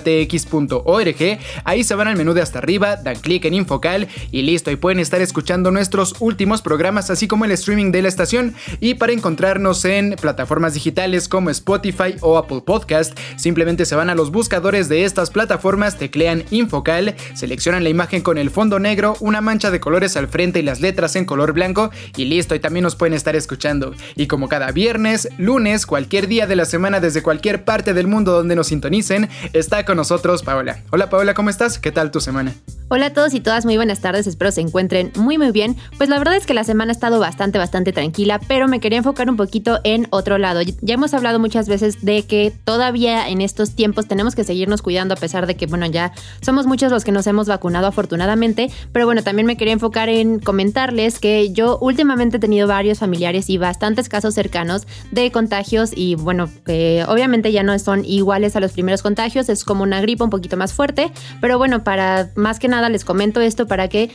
tx.org. Ahí se van al menú de hasta arriba, dan clic en Infocal y listo. Y pueden estar escuchando nuestros últimos programas, así como el streaming de la estación. Y para encontrarnos en plataformas digitales como Spotify o Apple Podcast, simplemente se van a los buscadores de estas plataformas, teclean Infocal, seleccionan la imagen con el fondo negro, una mancha de colores al frente y las letras en color blanco y listo. Y también nos pueden estar escuchando. Y como cada viernes, lunes, cualquier día de la semana desde cualquier parte del mundo donde nos sintonicen, está con nosotros Paola. Hola Paola, ¿cómo estás? ¿Qué tal tu semana? Hola a todos y todas, muy buenas tardes, espero se encuentren muy muy bien. Pues la verdad es que la semana ha estado bastante bastante tranquila, pero me quería enfocar un poquito en otro lado. Ya hemos hablado muchas veces de que todavía en estos tiempos tenemos que seguirnos cuidando a pesar de que, bueno, ya somos muchos los que nos hemos vacunado afortunadamente, pero bueno, también me quería enfocar en comentarles que yo últimamente he tenido varios familiares y bastantes casos cercanos de contagios y bueno, que obviamente ya no son iguales a los primeros contagios, es como una gripa un poquito más fuerte, pero bueno, para más que nada les comento esto para que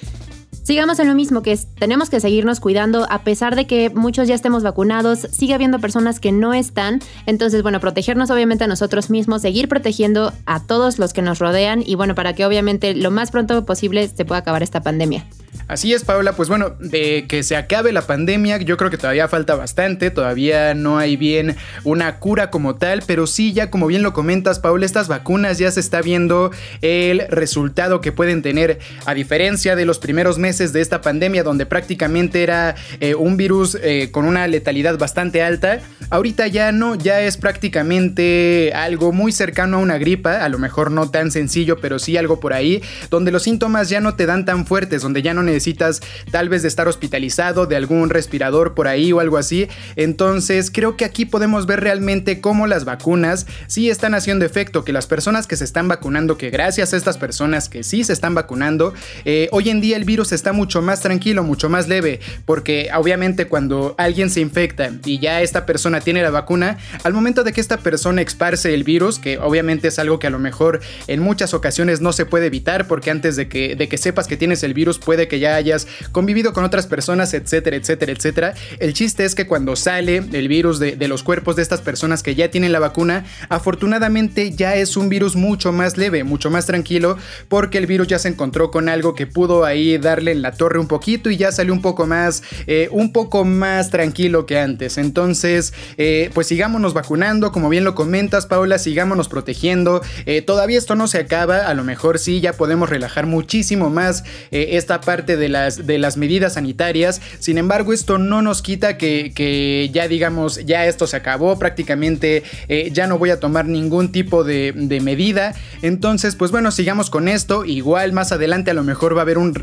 sigamos en lo mismo, que tenemos que seguirnos cuidando a pesar de que muchos ya estemos vacunados, sigue habiendo personas que no están, entonces bueno, protegernos obviamente a nosotros mismos, seguir protegiendo a todos los que nos rodean y bueno, para que obviamente lo más pronto posible se pueda acabar esta pandemia. Así es, Paula, pues bueno, de que se acabe la pandemia, yo creo que todavía falta bastante, todavía no hay bien una cura como tal, pero sí, ya como bien lo comentas, Paula, estas vacunas ya se está viendo el resultado que pueden tener, a diferencia de los primeros meses de esta pandemia, donde prácticamente era eh, un virus eh, con una letalidad bastante alta, ahorita ya no, ya es prácticamente algo muy cercano a una gripa, a lo mejor no tan sencillo, pero sí algo por ahí, donde los síntomas ya no te dan tan fuertes, donde ya no necesitas tal vez de estar hospitalizado, de algún respirador por ahí o algo así. Entonces creo que aquí podemos ver realmente cómo las vacunas sí están haciendo efecto, que las personas que se están vacunando, que gracias a estas personas que sí se están vacunando, eh, hoy en día el virus está mucho más tranquilo, mucho más leve, porque obviamente cuando alguien se infecta y ya esta persona tiene la vacuna, al momento de que esta persona esparce el virus, que obviamente es algo que a lo mejor en muchas ocasiones no se puede evitar, porque antes de que, de que sepas que tienes el virus puede que ya hayas convivido con otras personas, etcétera, etcétera, etcétera. El chiste es que cuando sale el virus de, los cuerpos de estas personas que ya tienen la vacuna, afortunadamente ya es un virus mucho más leve, mucho más tranquilo, porque el virus ya se encontró con algo que pudo ahí darle en la torre un poquito y ya salió un poco más, eh, un poco más tranquilo que antes. Entonces, eh, pues sigámonos vacunando, como bien lo comentas, Paula, sigámonos protegiendo. Eh, todavía esto no se acaba, a lo mejor sí, ya podemos relajar muchísimo más esta parte de las, de las medidas sanitarias. Sin embargo, esto no nos quita que, ya digamos, ya esto se acabó prácticamente, ya no voy a tomar ningún tipo de, medida. Entonces, pues bueno, sigamos con esto. Igual más adelante a lo mejor va a haber un,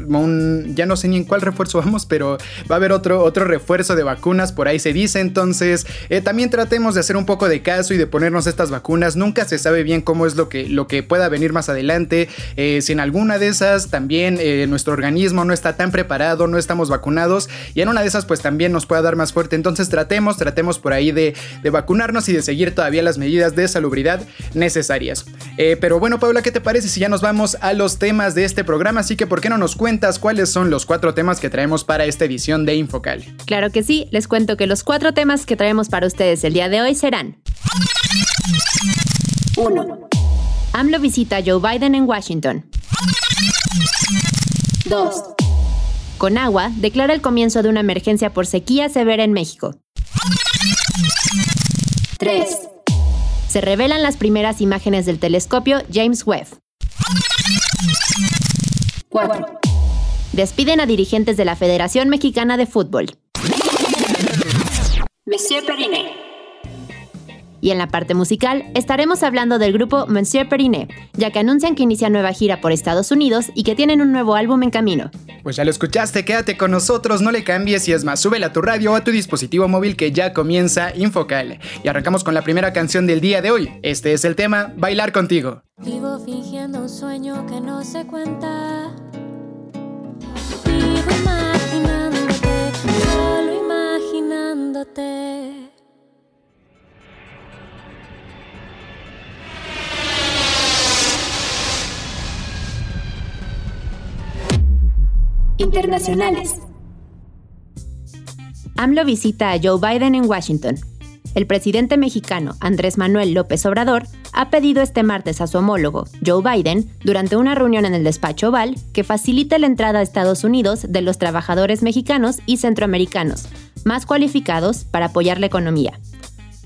ya no sé ni en cuál refuerzo vamos, pero va a haber otro, otro refuerzo de vacunas, por ahí se dice. Entonces, eh, también tratemos de hacer un poco de caso y de ponernos estas vacunas. Nunca se sabe bien cómo es lo que, lo que pueda venir más adelante. Eh, si en alguna de esas también nuestro organismo no está tan preparado, no estamos vacunados y en una de esas pues también nos pueda dar más fuerte. Entonces tratemos, tratemos por ahí de, vacunarnos y de seguir todavía las medidas de salubridad necesarias. Eh, pero bueno, Paula, ¿qué te parece si ya nos vamos a los temas de este programa? Así que, ¿por qué no nos cuentas cuáles son los cuatro temas que traemos para esta edición de Infocal? Claro que sí, les cuento que los cuatro temas que traemos para ustedes el día de hoy serán 1. AMLO visita a Joe Biden en Washington. 2. Con agua declara el comienzo de una emergencia por sequía severa en México. 3. Se revelan las primeras imágenes del telescopio James Webb. 4. Despiden a dirigentes de la Federación Mexicana de Fútbol. Monsieur Periné. Y en la parte musical estaremos hablando del grupo Monsieur Periné, ya que anuncian que inicia nueva gira por Estados Unidos y que tienen un nuevo álbum en camino. Pues ya lo escuchaste, quédate con nosotros, no le cambies y es más, súbela a tu radio o a tu dispositivo móvil que ya comienza Infocal. Y arrancamos con la primera canción del día de hoy. Este es el tema Bailar contigo. Vivo fingiendo un sueño que no se cuenta. Internacionales. AMLO visita a Joe Biden en Washington. El presidente mexicano Andrés Manuel López Obrador ha pedido este martes a su homólogo, Joe Biden, durante una reunión en el despacho oval, que facilite la entrada a Estados Unidos de los trabajadores mexicanos y centroamericanos, más cualificados para apoyar la economía.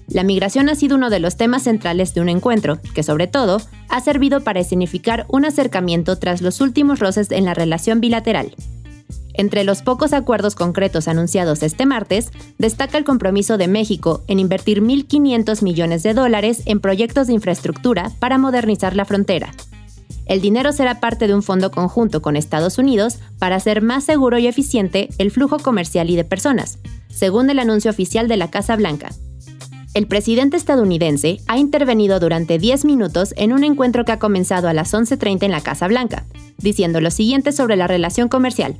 La migración ha sido uno de los temas centrales de un encuentro, que sobre todo ha servido para significar un acercamiento tras los últimos roces en la relación bilateral. Entre los pocos acuerdos concretos anunciados este martes, destaca el compromiso de México en invertir 1.500 millones de dólares en proyectos de infraestructura para modernizar la frontera. El dinero será parte de un fondo conjunto con Estados Unidos para hacer más seguro y eficiente el flujo comercial y de personas, según el anuncio oficial de la Casa Blanca. El presidente estadounidense ha intervenido durante 10 minutos en un encuentro que ha comenzado a las 11.30 en la Casa Blanca, diciendo lo siguiente sobre la relación comercial.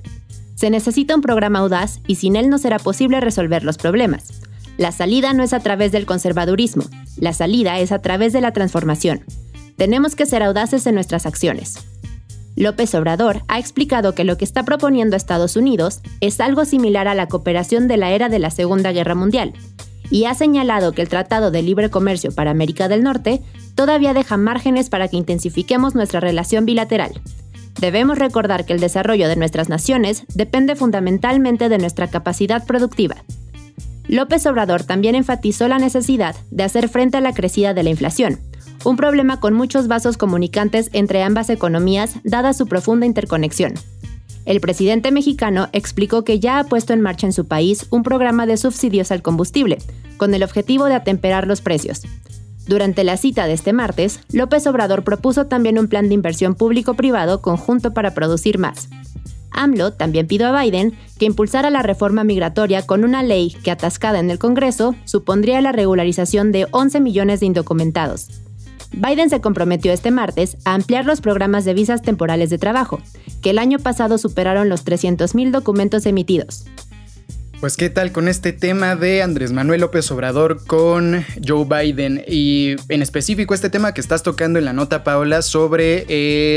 Se necesita un programa audaz y sin él no será posible resolver los problemas. La salida no es a través del conservadurismo, la salida es a través de la transformación. Tenemos que ser audaces en nuestras acciones. López Obrador ha explicado que lo que está proponiendo Estados Unidos es algo similar a la cooperación de la era de la Segunda Guerra Mundial, y ha señalado que el Tratado de Libre Comercio para América del Norte todavía deja márgenes para que intensifiquemos nuestra relación bilateral. Debemos recordar que el desarrollo de nuestras naciones depende fundamentalmente de nuestra capacidad productiva. López Obrador también enfatizó la necesidad de hacer frente a la crecida de la inflación, un problema con muchos vasos comunicantes entre ambas economías dada su profunda interconexión. El presidente mexicano explicó que ya ha puesto en marcha en su país un programa de subsidios al combustible, con el objetivo de atemperar los precios. Durante la cita de este martes, López Obrador propuso también un plan de inversión público-privado conjunto para producir más. AMLO también pidió a Biden que impulsara la reforma migratoria con una ley que, atascada en el Congreso, supondría la regularización de 11 millones de indocumentados. Biden se comprometió este martes a ampliar los programas de visas temporales de trabajo, que el año pasado superaron los 300.000 documentos emitidos. Pues qué tal con este tema de Andrés Manuel López Obrador con Joe Biden y en específico este tema que estás tocando en la nota Paola sobre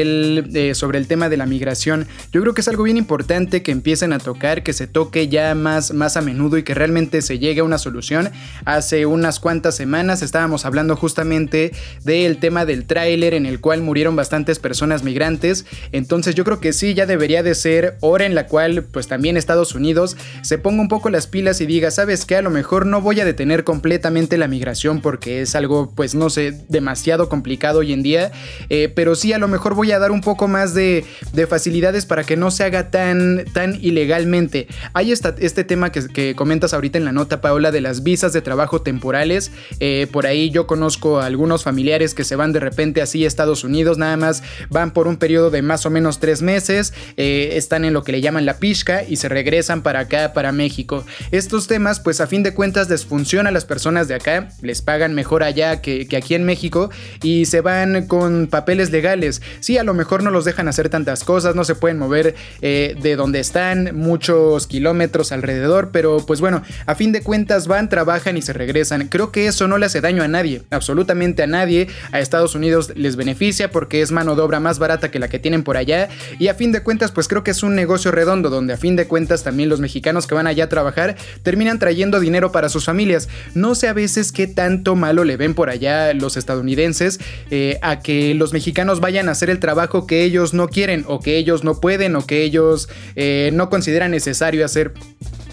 el, eh, sobre el tema de la migración. Yo creo que es algo bien importante que empiecen a tocar, que se toque ya más, más a menudo y que realmente se llegue a una solución. Hace unas cuantas semanas estábamos hablando justamente del tema del tráiler en el cual murieron bastantes personas migrantes. Entonces yo creo que sí, ya debería de ser hora en la cual pues también Estados Unidos se ponga un poco las pilas y diga, ¿sabes qué? A lo mejor no voy a detener completamente la migración porque es algo, pues no sé, demasiado complicado hoy en día, eh, pero sí a lo mejor voy a dar un poco más de, facilidades para que no se haga tan, tan ilegalmente. Hay este tema que, comentas ahorita en la nota, Paola, de las visas de trabajo temporales. Eh, por ahí yo conozco a algunos familiares que se van de repente así a Estados Unidos, nada más van por un periodo de más o menos tres meses, eh, están en lo que le llaman la pishka y se regresan para acá, para México. Estos temas, pues a fin de cuentas les funciona a las personas de acá, les pagan mejor allá que, aquí en México y se van con papeles legales. Sí, a lo mejor no los dejan hacer tantas cosas, no se pueden mover eh, de donde están muchos kilómetros alrededor, pero pues bueno, a fin de cuentas van, trabajan y se regresan. Creo que eso no le hace daño a nadie, absolutamente a nadie. A Estados Unidos les beneficia porque es mano de obra más barata que la que tienen por allá y a fin de cuentas pues creo que es un negocio redondo donde a fin de cuentas también los mexicanos que van allá trabajar terminan trayendo dinero para sus familias. No sé a veces qué tanto malo le ven por allá los estadounidenses eh, a que los mexicanos vayan a hacer el trabajo que ellos no quieren o que ellos no pueden o que ellos eh, no consideran necesario hacer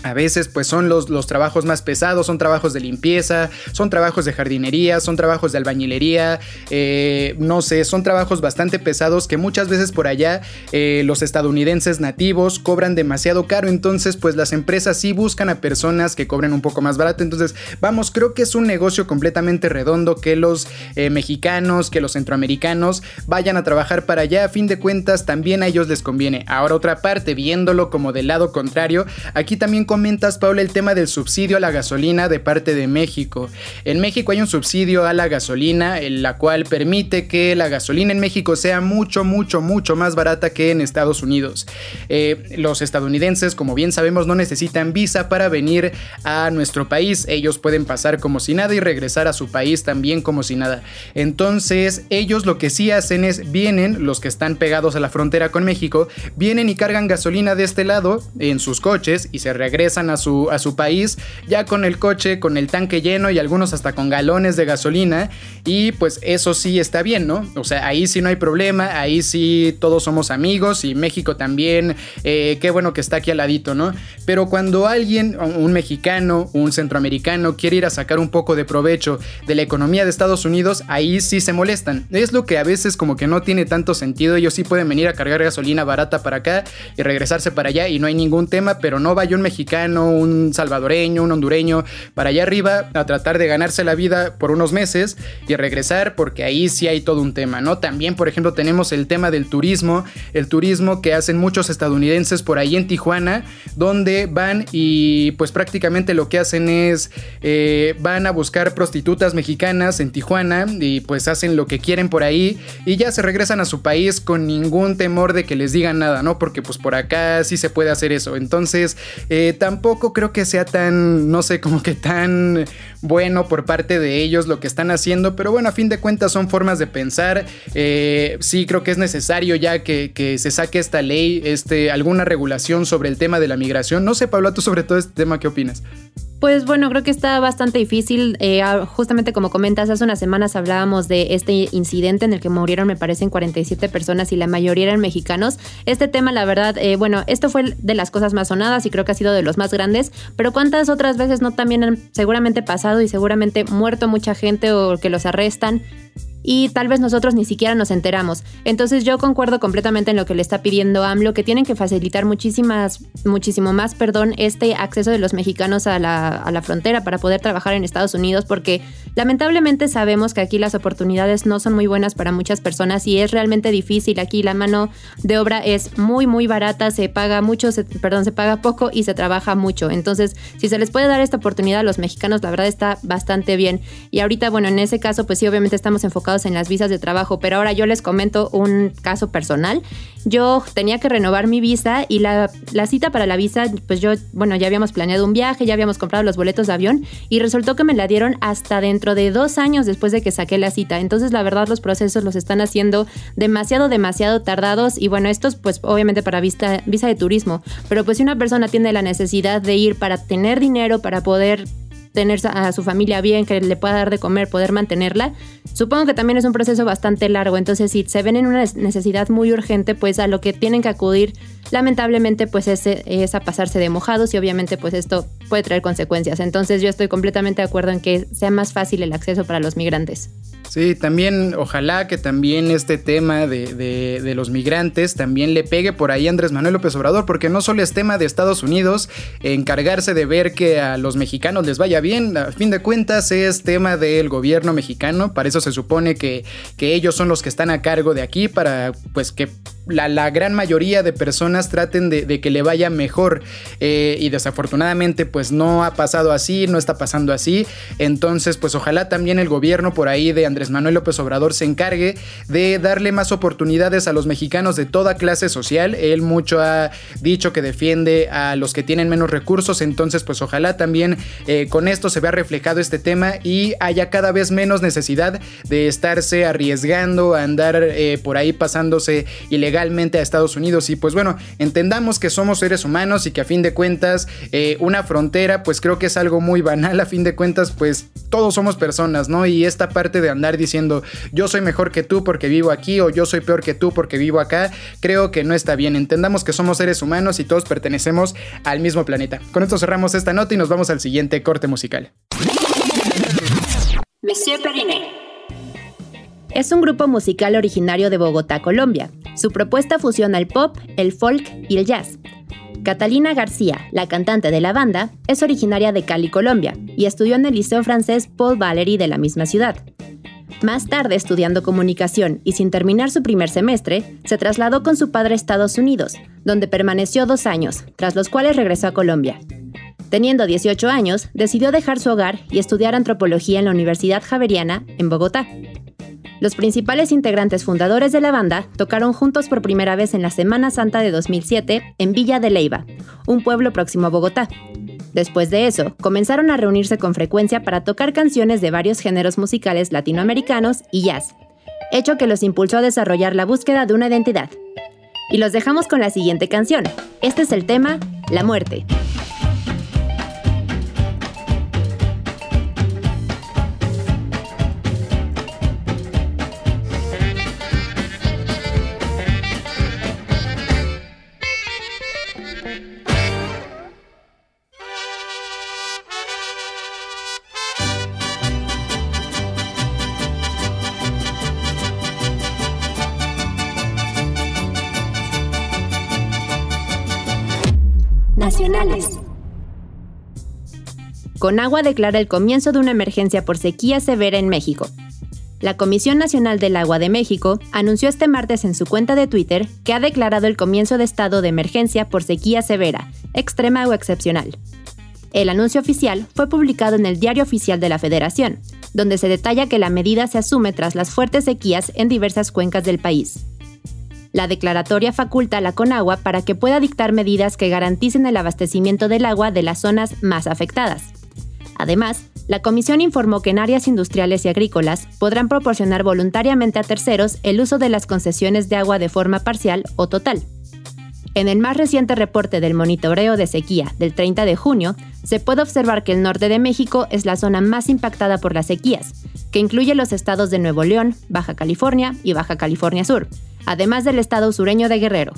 a veces pues son los, los, trabajos más pesados, son trabajos de limpieza, son trabajos de jardinería, son trabajos de albañilería, eh, no sé, son trabajos bastante pesados que muchas veces por allá eh, los estadounidenses nativos cobran demasiado caro, entonces pues las empresas sí buscan a personas que cobren un poco más barato, entonces vamos, creo que es un negocio completamente redondo que los eh, mexicanos, que los centroamericanos vayan a trabajar para allá, a fin de cuentas también a ellos les conviene. Ahora otra parte, viéndolo como del lado contrario, aquí también comentas, Paula, el tema del subsidio a la gasolina de parte de México. En México hay un subsidio a la gasolina, en la cual permite que la gasolina en México sea mucho, mucho, mucho más barata que en Estados Unidos. Eh, los estadounidenses, como bien sabemos, no necesitan visa para venir a nuestro país. Ellos pueden pasar como si nada y regresar a su país también como si nada. Entonces, ellos lo que sí hacen es, vienen, los que están pegados a la frontera con México, vienen y cargan gasolina de este lado en sus coches y se regresan a su, a su país ya con el coche, con el tanque lleno y algunos hasta con galones de gasolina. Y pues eso sí está bien, ¿no? O sea, ahí sí no hay problema, ahí sí todos somos amigos y México también, eh, qué bueno que está aquí al ladito, ¿no? Pero cuando alguien, un mexicano, un centroamericano, quiere ir a sacar un poco de provecho de la economía de Estados Unidos, ahí sí se molestan. Es lo que a veces como que no tiene tanto sentido. Ellos sí pueden venir a cargar gasolina barata para acá y regresarse para allá y no hay ningún tema, pero no vaya un mexicano un salvadoreño, un hondureño, para allá arriba a tratar de ganarse la vida por unos meses y regresar porque ahí sí hay todo un tema, ¿no? También, por ejemplo, tenemos el tema del turismo, el turismo que hacen muchos estadounidenses por ahí en Tijuana, donde van y pues prácticamente lo que hacen es eh, van a buscar prostitutas mexicanas en Tijuana y pues hacen lo que quieren por ahí y ya se regresan a su país con ningún temor de que les digan nada, ¿no? Porque pues por acá sí se puede hacer eso. Entonces, eh, tampoco creo que sea tan, no sé, como que tan bueno por parte de ellos lo que están haciendo, pero bueno, a fin de cuentas son formas de pensar. Eh, sí creo que es necesario ya que, se saque esta ley, este, alguna regulación sobre el tema de la migración. No sé, Pablo, tú sobre todo este tema, ¿qué opinas? Pues bueno, creo que está bastante difícil. Eh, justamente como comentas, hace unas semanas hablábamos de este incidente en el que murieron, me parecen, 47 personas y la mayoría eran mexicanos. Este tema, la verdad, eh, bueno, esto fue de las cosas más sonadas y creo que ha sido de los más grandes, pero ¿cuántas otras veces no también han seguramente pasado y seguramente muerto mucha gente o que los arrestan? Y tal vez nosotros ni siquiera nos enteramos. Entonces yo concuerdo completamente en lo que le está pidiendo AMLO, que tienen que facilitar muchísimas, muchísimo más, perdón, este acceso de los mexicanos a la, a la frontera para poder trabajar en Estados Unidos, porque lamentablemente sabemos que aquí las oportunidades no son muy buenas para muchas personas y es realmente difícil. Aquí la mano de obra es muy, muy barata, se paga mucho, perdón, se paga poco y se trabaja mucho. Entonces, si se les puede dar esta oportunidad a los mexicanos, la verdad está bastante bien. Y ahorita, bueno, en ese caso, pues sí, obviamente estamos enfocados en las visas de trabajo, pero ahora yo les comento un caso personal. Yo tenía que renovar mi visa y la, la cita para la visa, pues yo, bueno, ya habíamos planeado un viaje, ya habíamos comprado los boletos de avión y resultó que me la dieron hasta dentro de dos años después de que saqué la cita. Entonces, la verdad, los procesos los están haciendo demasiado, demasiado tardados y bueno, estos pues obviamente para visa, visa de turismo, pero pues si una persona tiene la necesidad de ir para tener dinero, para poder tener a su familia bien, que le pueda dar de comer, poder mantenerla, supongo que también es un proceso bastante largo. Entonces, si se ven en una necesidad muy urgente, pues a lo que tienen que acudir lamentablemente pues es, es a pasarse de mojados y obviamente pues esto puede traer consecuencias. Entonces yo estoy completamente de acuerdo en que sea más fácil el acceso para los migrantes. Sí, también ojalá que también este tema de, los migrantes también le pegue por ahí a Andrés Manuel López Obrador, porque no solo es tema de Estados Unidos encargarse de ver que a los mexicanos les vaya bien, a fin de cuentas es tema del gobierno mexicano, para eso se supone que, que ellos son los que están a cargo de aquí, para pues que la, gran mayoría de personas traten de, que le vaya mejor. Eh, y desafortunadamente pues no ha pasado así, no está pasando así, entonces pues ojalá también el gobierno por ahí de Andrés Manuel López Obrador se encargue de darle más oportunidades a los mexicanos de toda clase social, él mucho ha dicho que defiende a los que tienen menos recursos, entonces pues ojalá también eh, con esto se vea reflejado este tema y haya cada vez menos necesidad de estarse arriesgando a andar eh, por ahí pasándose ilegal legalmente a Estados Unidos. Y pues bueno, entendamos que somos seres humanos y que a fin de cuentas eh, una frontera pues creo que es algo muy banal. A fin de cuentas pues todos somos personas, ¿no? Y esta parte de andar diciendo yo soy mejor que tú porque vivo aquí o yo soy peor que tú porque vivo acá, creo que no está bien. Entendamos que somos seres humanos y todos pertenecemos al mismo planeta. Con esto cerramos esta nota y nos vamos al siguiente corte musical. Monsieur Periné es un grupo musical originario de Bogotá, Colombia. Su propuesta fusiona el pop, el folk y el jazz. Catalina García, la cantante de la banda, es originaria de Cali, Colombia, y estudió en el Liceo Francés Paul Valéry de la misma ciudad. Más tarde, estudiando comunicación y sin terminar su primer semestre, se trasladó con su padre a Estados Unidos, donde permaneció dos años, tras los cuales regresó a Colombia. Teniendo 18 años, decidió dejar su hogar y estudiar antropología en la Universidad Javeriana, en Bogotá. Los principales integrantes fundadores de la banda tocaron juntos por primera vez en la Semana Santa de 2007 en Villa de Leiva, un pueblo próximo a Bogotá. Después de eso, comenzaron a reunirse con frecuencia para tocar canciones de varios géneros musicales latinoamericanos y jazz, hecho que los impulsó a desarrollar la búsqueda de una identidad. Y los dejamos con la siguiente canción. Este es el tema La muerte. Nacionales. Conagua declara el comienzo de una emergencia por sequía severa en México. La Comisión Nacional del Agua de México anunció este martes en su cuenta de Twitter que ha declarado el comienzo de estado de emergencia por sequía severa, extrema o excepcional. El anuncio oficial fue publicado en el Diario Oficial de la Federación, donde se detalla que la medida se asume tras las fuertes sequías en diversas cuencas del país. La declaratoria faculta a la Conagua para que pueda dictar medidas que garanticen el abastecimiento del agua de las zonas más afectadas. Además, la comisión informó que en áreas industriales y agrícolas podrán proporcionar voluntariamente a terceros el uso de las concesiones de agua de forma parcial o total. En el más reciente reporte del monitoreo de sequía del 30 de junio, se puede observar que el norte de México es la zona más impactada por las sequías, que incluye los estados de Nuevo León, Baja California y Baja California Sur, además del estado sureño de Guerrero.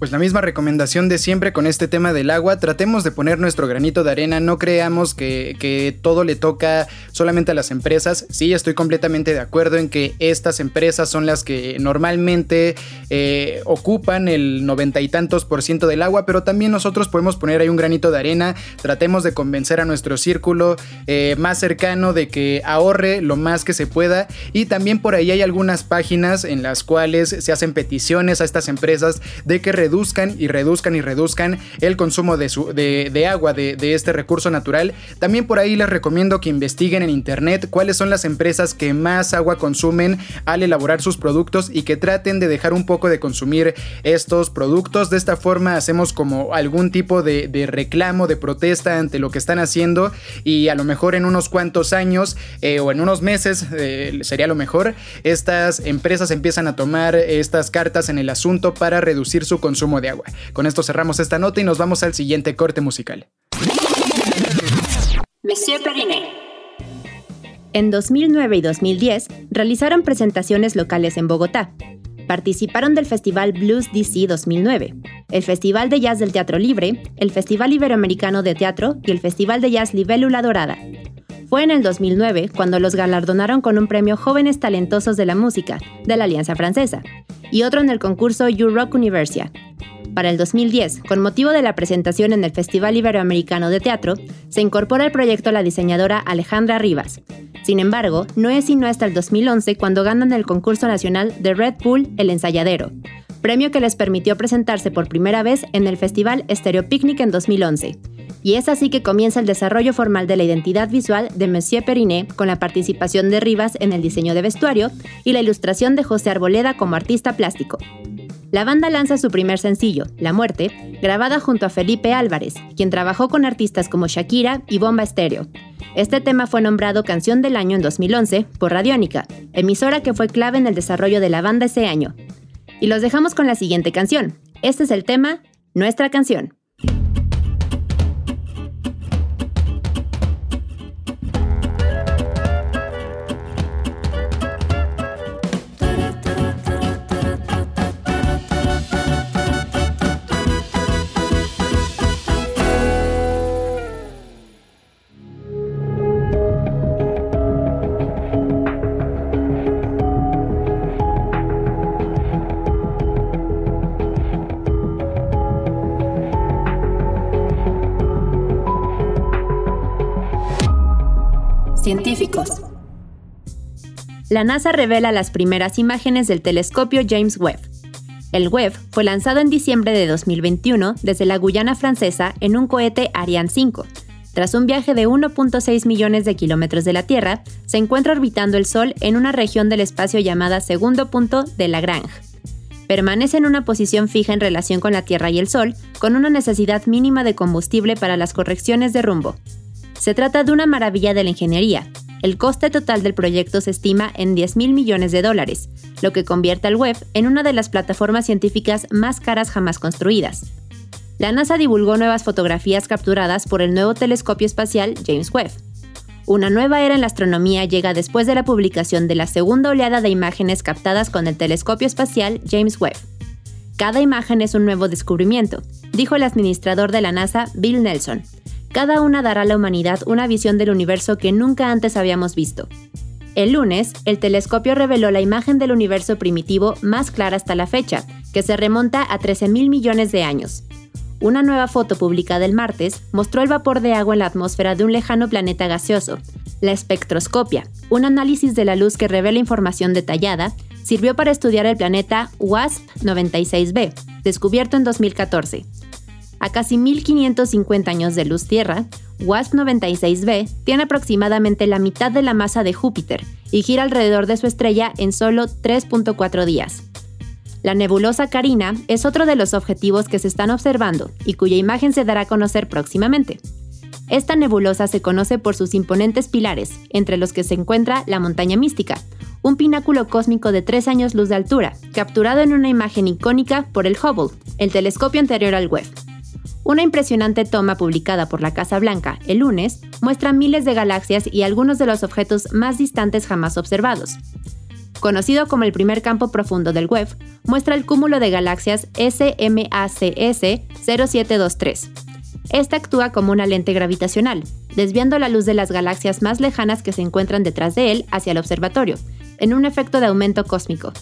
Pues la misma recomendación de siempre con este tema del agua, tratemos de poner nuestro granito de arena, no creamos que, todo le toca solamente a las empresas. Sí, estoy completamente de acuerdo en que estas empresas son las que normalmente eh, ocupan el noventa y tantos por ciento del agua, pero también nosotros podemos poner ahí un granito de arena, tratemos de convencer a nuestro círculo eh, más cercano de que ahorre lo más que se pueda. Y también por ahí hay algunas páginas en las cuales se hacen peticiones a estas empresas de que reduzcan y reduzcan y reduzcan el consumo de, agua de, de, este recurso natural. También por ahí les recomiendo que investiguen en internet cuáles son las empresas que más agua consumen al elaborar sus productos y que traten de dejar un poco de consumir estos productos. De esta forma hacemos como algún tipo de, reclamo, de protesta ante lo que están haciendo y a lo mejor en unos cuantos años eh, o en unos meses eh, sería lo mejor, estas empresas empiezan a tomar estas cartas en el asunto para reducir su consumo de agua. Con esto cerramos esta nota y nos vamos al siguiente corte musical. Monsieur Periné. En 2009 y 2010 realizaron presentaciones locales en Bogotá. Participaron del Festival Blues DC 2009. el Festival de Jazz del Teatro Libre, el Festival Iberoamericano de Teatro y el Festival de Jazz Libélula Dorada. Fue en el 2009 cuando los galardonaron con un premio Jóvenes Talentosos de la Música de la Alianza Francesa y otro en el concurso You Rock Universia. Para el 2010, con motivo de la presentación en el Festival Iberoamericano de Teatro, se incorpora al proyecto la diseñadora Alejandra Rivas. Sin embargo, no es sino hasta el 2011 cuando ganan el concurso nacional de Red Bull El Ensayadero, premio que les permitió presentarse por primera vez en el Festival Stereo Picnic en 2011 y es así que comienza el desarrollo formal de la identidad visual de Monsieur Perinet con la participación de Rivas en el diseño de vestuario y la ilustración de José Arboleda como artista plástico. La banda lanza su primer sencillo, La Muerte, grabada junto a Felipe Álvarez, quien trabajó con artistas como Shakira y Bomba Estéreo. Este tema fue nombrado Canción del Año en 2011 por Radiónica, emisora que fue clave en el desarrollo de la banda ese año. Y los dejamos con la siguiente canción. Este es el tema, Nuestra canción. La NASA revela las primeras imágenes del telescopio James Webb. El Webb fue lanzado en diciembre de 2021 desde la Guyana francesa en un cohete Ariane 5. Tras un viaje de 1.6 millones de kilómetros de la Tierra, se encuentra orbitando el Sol en una región del espacio llamada segundo punto de Lagrange. Permanece en una posición fija en relación con la Tierra y el Sol, con una necesidad mínima de combustible para las correcciones de rumbo. Se trata de una maravilla de la ingeniería. El coste total del proyecto se estima en 10 mil millones de dólares, lo que convierte al web en una de las plataformas científicas más caras jamás construidas. La NASA divulgó nuevas fotografías capturadas por el nuevo telescopio espacial James Webb. Una nueva era en la astronomía llega después de la publicación de la segunda oleada de imágenes captadas con el telescopio espacial James Webb. Cada imagen es un nuevo descubrimiento, dijo el administrador de la NASA, Bill Nelson, cada una dará a la humanidad una visión del universo que nunca antes habíamos visto. El lunes, el telescopio reveló la imagen del universo primitivo más clara hasta la fecha, que se remonta a 13 mil millones de años. Una nueva foto publicada el martes mostró el vapor de agua en la atmósfera de un lejano planeta gaseoso. La espectroscopia, un análisis de la luz que revela información detallada, sirvió para estudiar el planeta WASP-96b, descubierto en 2014. A casi 1550 años de luz Tierra, WASP-96b tiene aproximadamente la mitad de la masa de Júpiter y gira alrededor de su estrella en solo 3.4 días. La nebulosa Carina es otro de los objetivos que se están observando y cuya imagen se dará a conocer próximamente. Esta nebulosa se conoce por sus imponentes pilares, entre los que se encuentra la montaña mística, un pináculo cósmico de 3 años luz de altura, capturado en una imagen icónica por el Hubble, el telescopio anterior al Webb. Una impresionante toma publicada por la Casa Blanca el lunes muestra miles de galaxias y algunos de los objetos más distantes jamás observados. Conocido como el primer campo profundo del web, muestra el cúmulo de galaxias SMACS 0723. Esta actúa como una lente gravitacional, desviando la luz de las galaxias más lejanas que se encuentran detrás de él hacia el observatorio, en un efecto de aumento cósmico.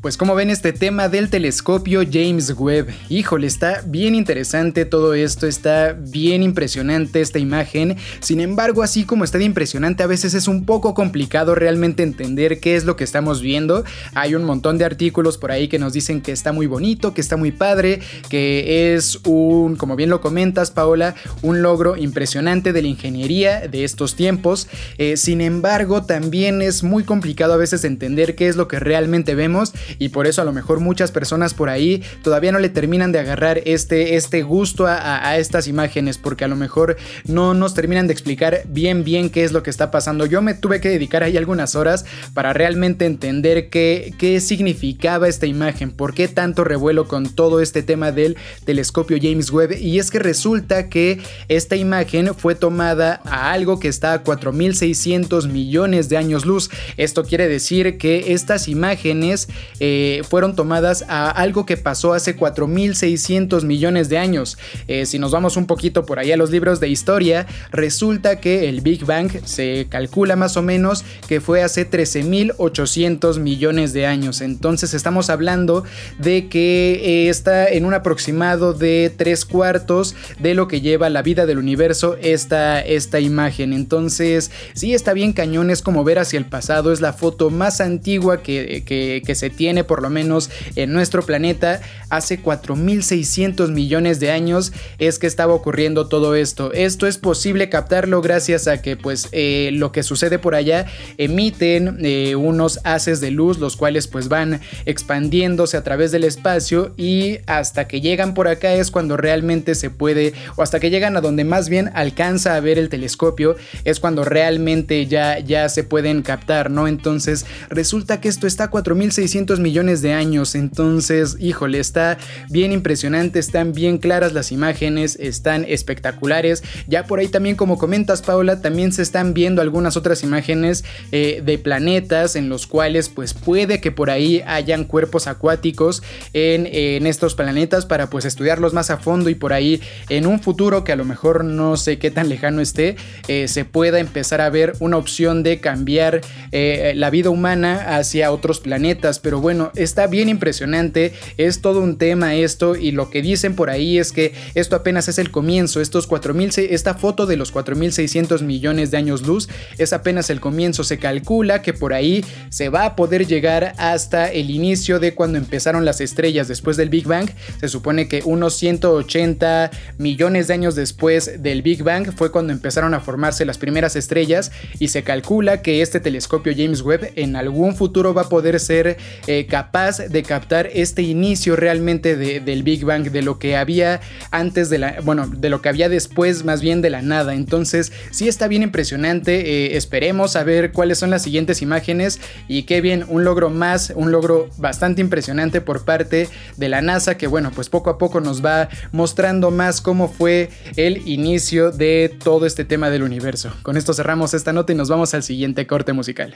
Pues como ven este tema del telescopio James Webb, híjole, está bien interesante todo esto, está bien impresionante esta imagen, sin embargo así como está de impresionante a veces es un poco complicado realmente entender qué es lo que estamos viendo, hay un montón de artículos por ahí que nos dicen que está muy bonito, que está muy padre, que es un, como bien lo comentas Paola, un logro impresionante de la ingeniería de estos tiempos, eh, sin embargo también es muy complicado a veces entender qué es lo que realmente vemos y por eso a lo mejor muchas personas por ahí todavía no le terminan de agarrar este, este gusto a, estas imágenes porque a lo mejor no nos terminan de explicar bien bien qué es lo que está pasando. Yo me tuve que dedicar ahí algunas horas para realmente entender qué, qué significaba esta imagen, por qué tanto revuelo con todo este tema del telescopio James Webb y es que resulta que esta imagen fue tomada a algo que está a 4600 millones de años luz. Esto quiere decir que estas imágenes eh, fueron tomadas a algo que pasó hace 4.600 millones de años. Eh, si nos vamos un poquito por ahí a los libros de historia, resulta que el Big Bang se calcula más o menos que fue hace 13.800 millones de años. Entonces estamos hablando de que está en un aproximado de tres cuartos de lo que lleva la vida del universo esta, esta imagen. Entonces, sí está bien cañón, es como ver hacia el pasado, es la foto más antigua que, que, se tiene por lo menos en nuestro planeta. Hace 4.600 millones de años es que estaba ocurriendo todo esto. Esto es posible captarlo gracias a que pues eh, lo que sucede por allá emiten eh, unos haces de luz los cuales pues van expandiéndose a través del espacio y hasta que llegan por acá es cuando realmente se puede o hasta que llegan a donde más bien alcanza a ver el telescopio es cuando realmente ya, ya se pueden captar, ¿no? Entonces resulta que esto está a 4.600 millones de años, entonces, híjole, está bien impresionante, están bien claras las imágenes, están espectaculares. Ya por ahí también, como comentas, Paula, también se están viendo algunas otras imágenes eh, de planetas en los cuales pues puede que por ahí hayan cuerpos acuáticos en, estos planetas para pues estudiarlos más a fondo y por ahí en un futuro que a lo mejor no sé qué tan lejano esté, eh, se pueda empezar a ver una opción de cambiar eh, la vida humana hacia otros planetas. Pero bueno, está bien impresionante, es todo un tema esto y lo que dicen por ahí es que esto apenas es el comienzo, estos 4000, esta foto de los 4.600 millones de años luz es apenas el comienzo, se calcula que por ahí se va a poder llegar hasta el inicio de cuando empezaron las estrellas después del Big Bang, se supone que unos 180 millones de años después del Big Bang fue cuando empezaron a formarse las primeras estrellas y se calcula que este telescopio James Webb en algún futuro va a poder ser eh, capaz de captar este inicio realmente del Big Bang, de lo que había antes de la, bueno, de lo que había después más bien de la nada. Entonces sí está bien impresionante, eh, esperemos a ver cuáles son las siguientes imágenes y qué bien, un logro más, un logro bastante impresionante por parte de la NASA que bueno, pues poco a poco nos va mostrando más cómo fue el inicio de todo este tema del universo. Con esto cerramos esta nota y nos vamos al siguiente corte musical.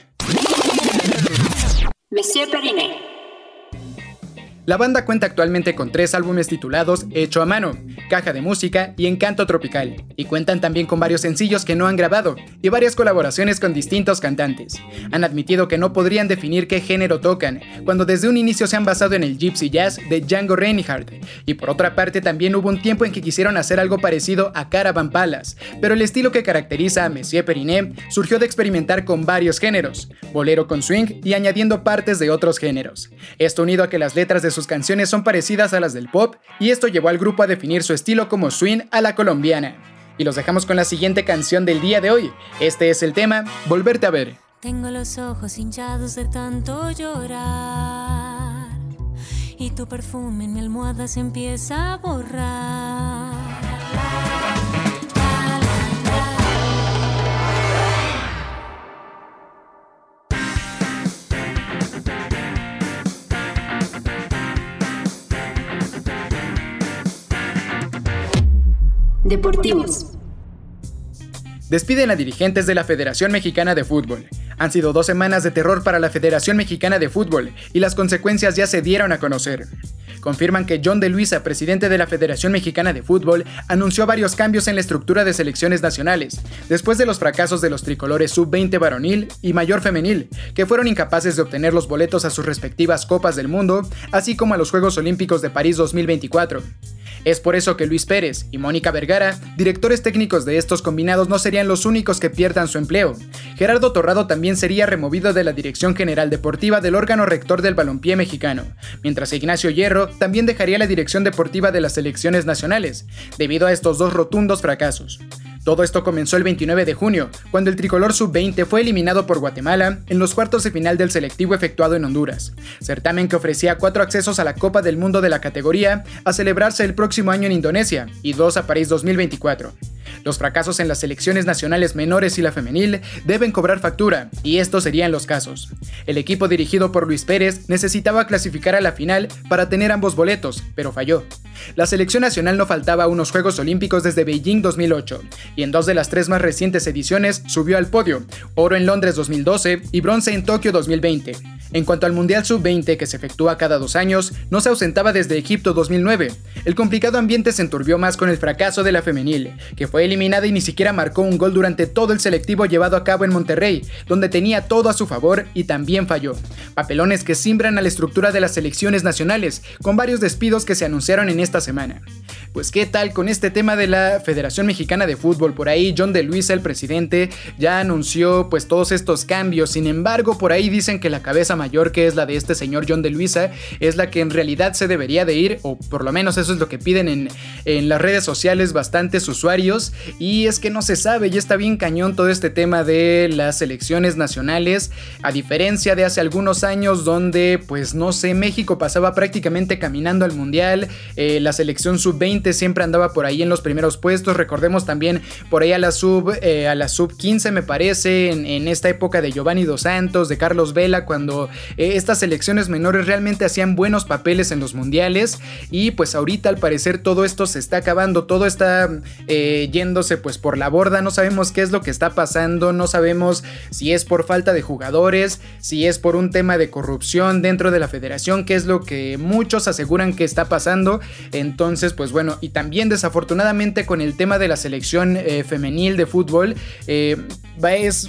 Monsieur Perinet. La banda cuenta actualmente con tres álbumes titulados Hecho a mano, Caja de Música y Encanto Tropical, y cuentan también con varios sencillos que no han grabado y varias colaboraciones con distintos cantantes. Han admitido que no podrían definir qué género tocan, cuando desde un inicio se han basado en el gypsy jazz de Django Reinhardt, y por otra parte también hubo un tiempo en que quisieron hacer algo parecido a Caravan Palace, pero el estilo que caracteriza a Monsieur Perinet surgió de experimentar con varios géneros, bolero con swing y añadiendo partes de otros géneros. Esto unido a que las letras de sus canciones son parecidas a las del pop y esto llevó al grupo a definir su estilo como swing a la colombiana. Y los dejamos con la siguiente canción del día de hoy. Este es el tema Volverte a ver. Tengo los ojos hinchados de tanto llorar y tu perfume en mi almohada se empieza a borrar. Deportivos. Despiden a dirigentes de la Federación Mexicana de Fútbol. Han sido dos semanas de terror para la Federación Mexicana de Fútbol y las consecuencias ya se dieron a conocer. Confirman que John de Luisa, presidente de la Federación Mexicana de Fútbol, anunció varios cambios en la estructura de selecciones nacionales, después de los fracasos de los tricolores sub-20 varonil y mayor femenil, que fueron incapaces de obtener los boletos a sus respectivas Copas del Mundo, así como a los Juegos Olímpicos de París 2024. Es por eso que Luis Pérez y Mónica Vergara, directores técnicos de estos combinados, no serían los únicos que pierdan su empleo. Gerardo Torrado también sería removido de la Dirección General Deportiva del órgano rector del balompié mexicano, mientras Ignacio Hierro también dejaría la dirección deportiva de las selecciones nacionales, debido a estos dos rotundos fracasos. Todo esto comenzó el 29 de junio, cuando el tricolor sub-20 fue eliminado por Guatemala en los cuartos de final del selectivo efectuado en Honduras, certamen que ofrecía cuatro accesos a la Copa del Mundo de la categoría a celebrarse el próximo año en Indonesia y dos a París 2024. Los fracasos en las selecciones nacionales menores y la femenil deben cobrar factura, y estos serían los casos. El equipo dirigido por Luis Pérez necesitaba clasificar a la final para tener ambos boletos, pero falló. La selección nacional no faltaba a unos Juegos Olímpicos desde Beijing 2008, y en dos de las tres más recientes ediciones subió al podio, oro en Londres 2012 y bronce en Tokio 2020. En cuanto al Mundial Sub-20 que se efectúa cada dos años, no se ausentaba desde Egipto 2009. El complicado ambiente se enturbió más con el fracaso de la femenil, que fue eliminada y ni siquiera marcó un gol durante todo el selectivo llevado a cabo en Monterrey, donde tenía todo a su favor y también falló. Papelones que simbran a la estructura de las selecciones nacionales, con varios despidos que se anunciaron en esta semana. Pues qué tal con este tema de la Federación Mexicana de Fútbol, por ahí John de Luisa, el presidente, ya anunció pues todos estos cambios, sin embargo por ahí dicen que la cabeza mayor que es la de este señor John de Luisa es la que en realidad se debería de ir, o por lo menos eso es lo que piden en, en las redes sociales bastantes usuarios, y es que no se sabe, ya está bien cañón todo este tema de las elecciones nacionales, a diferencia de hace algunos años donde pues no sé, México pasaba prácticamente caminando al Mundial, eh, la selección sub-20 siempre andaba por ahí en los primeros puestos. Recordemos también por ahí a la sub, eh, a la sub 15 me parece, en, esta época de Giovanni Dos Santos, de Carlos Vela, cuando eh, estas selecciones menores realmente hacían buenos papeles en los mundiales. Y pues ahorita al parecer todo esto se está acabando, todo está eh, yéndose pues por la borda. No sabemos qué es lo que está pasando, no sabemos si es por falta de jugadores, si es por un tema de corrupción dentro de la federación, que es lo que muchos aseguran que está pasando. Entonces, pues bueno, y también desafortunadamente con el tema de la selección eh, femenil de fútbol, eh,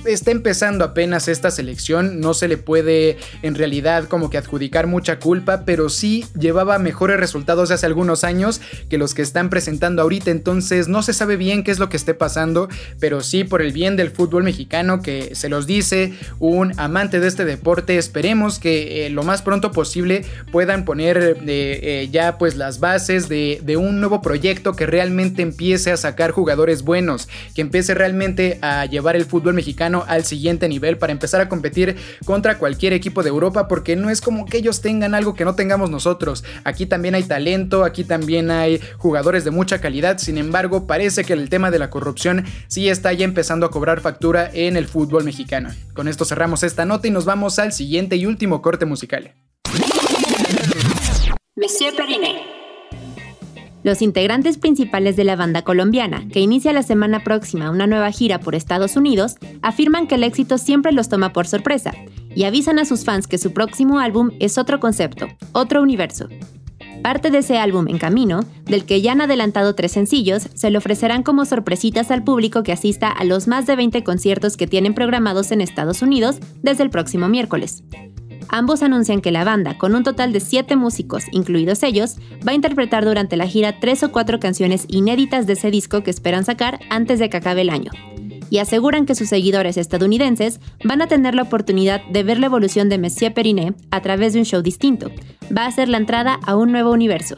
está empezando apenas esta selección, no se le puede en realidad como que adjudicar mucha culpa, pero sí llevaba mejores resultados hace algunos años que los que están presentando ahorita, entonces no se sabe bien qué es lo que esté pasando, pero sí por el bien del fútbol mexicano que se los dice un amante de este deporte, esperemos que eh, lo más pronto posible puedan poner ya pues las bases de, de un nuevo proyecto que realmente empiece a sacar jugadores buenos, que empiece realmente a llevar el fútbol mexicano al siguiente nivel para empezar a competir contra cualquier equipo de Europa, porque no es como que ellos tengan algo que no tengamos nosotros. Aquí también hay talento, aquí también hay jugadores de mucha calidad, sin embargo parece que el tema de la corrupción sí está ya empezando a cobrar factura en el fútbol mexicano. Con esto cerramos esta nota y nos vamos al siguiente y último corte musical. Monsieur los integrantes principales de la banda colombiana, que inicia la semana próxima una nueva gira por Estados Unidos, afirman que el éxito siempre los toma por sorpresa y avisan a sus fans que su próximo álbum es otro concepto, otro universo. Parte de ese álbum en camino, del que ya han adelantado tres sencillos, se le ofrecerán como sorpresitas al público que asista a los más de 20 conciertos que tienen programados en Estados Unidos desde el próximo miércoles. Ambos anuncian que la banda, con un total de 7 músicos, incluidos ellos, va a interpretar durante la gira tres o cuatro canciones inéditas de ese disco que esperan sacar antes de que acabe el año. Y aseguran que sus seguidores estadounidenses van a tener la oportunidad de ver la evolución de Messier Periné a través de un show distinto. Va a ser la entrada a un nuevo universo.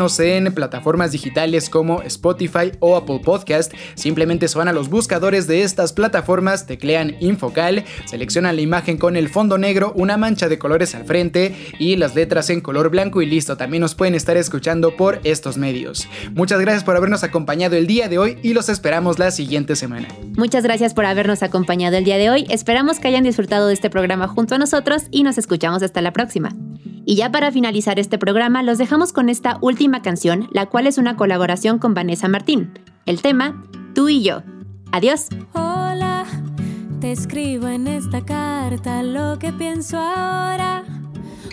en plataformas digitales como Spotify o Apple Podcast. Simplemente se van a los buscadores de estas plataformas, teclean Infocal, seleccionan la imagen con el fondo negro, una mancha de colores al frente y las letras en color blanco y listo. También nos pueden estar escuchando por estos medios. Muchas gracias por habernos acompañado el día de hoy y los esperamos la siguiente semana. Muchas gracias por habernos acompañado el día de hoy. Esperamos que hayan disfrutado de este programa junto a nosotros y nos escuchamos hasta la próxima. Y ya para finalizar este programa, los dejamos con esta última canción, la cual es una colaboración con Vanessa Martín. El tema, Tú y yo. Adiós. Hola, te escribo en esta carta lo que pienso ahora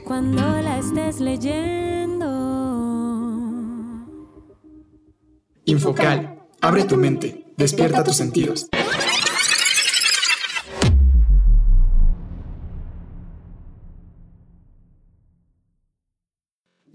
cuando la estés leyendo. Infocal, abre tu mente, despierta tus sentidos.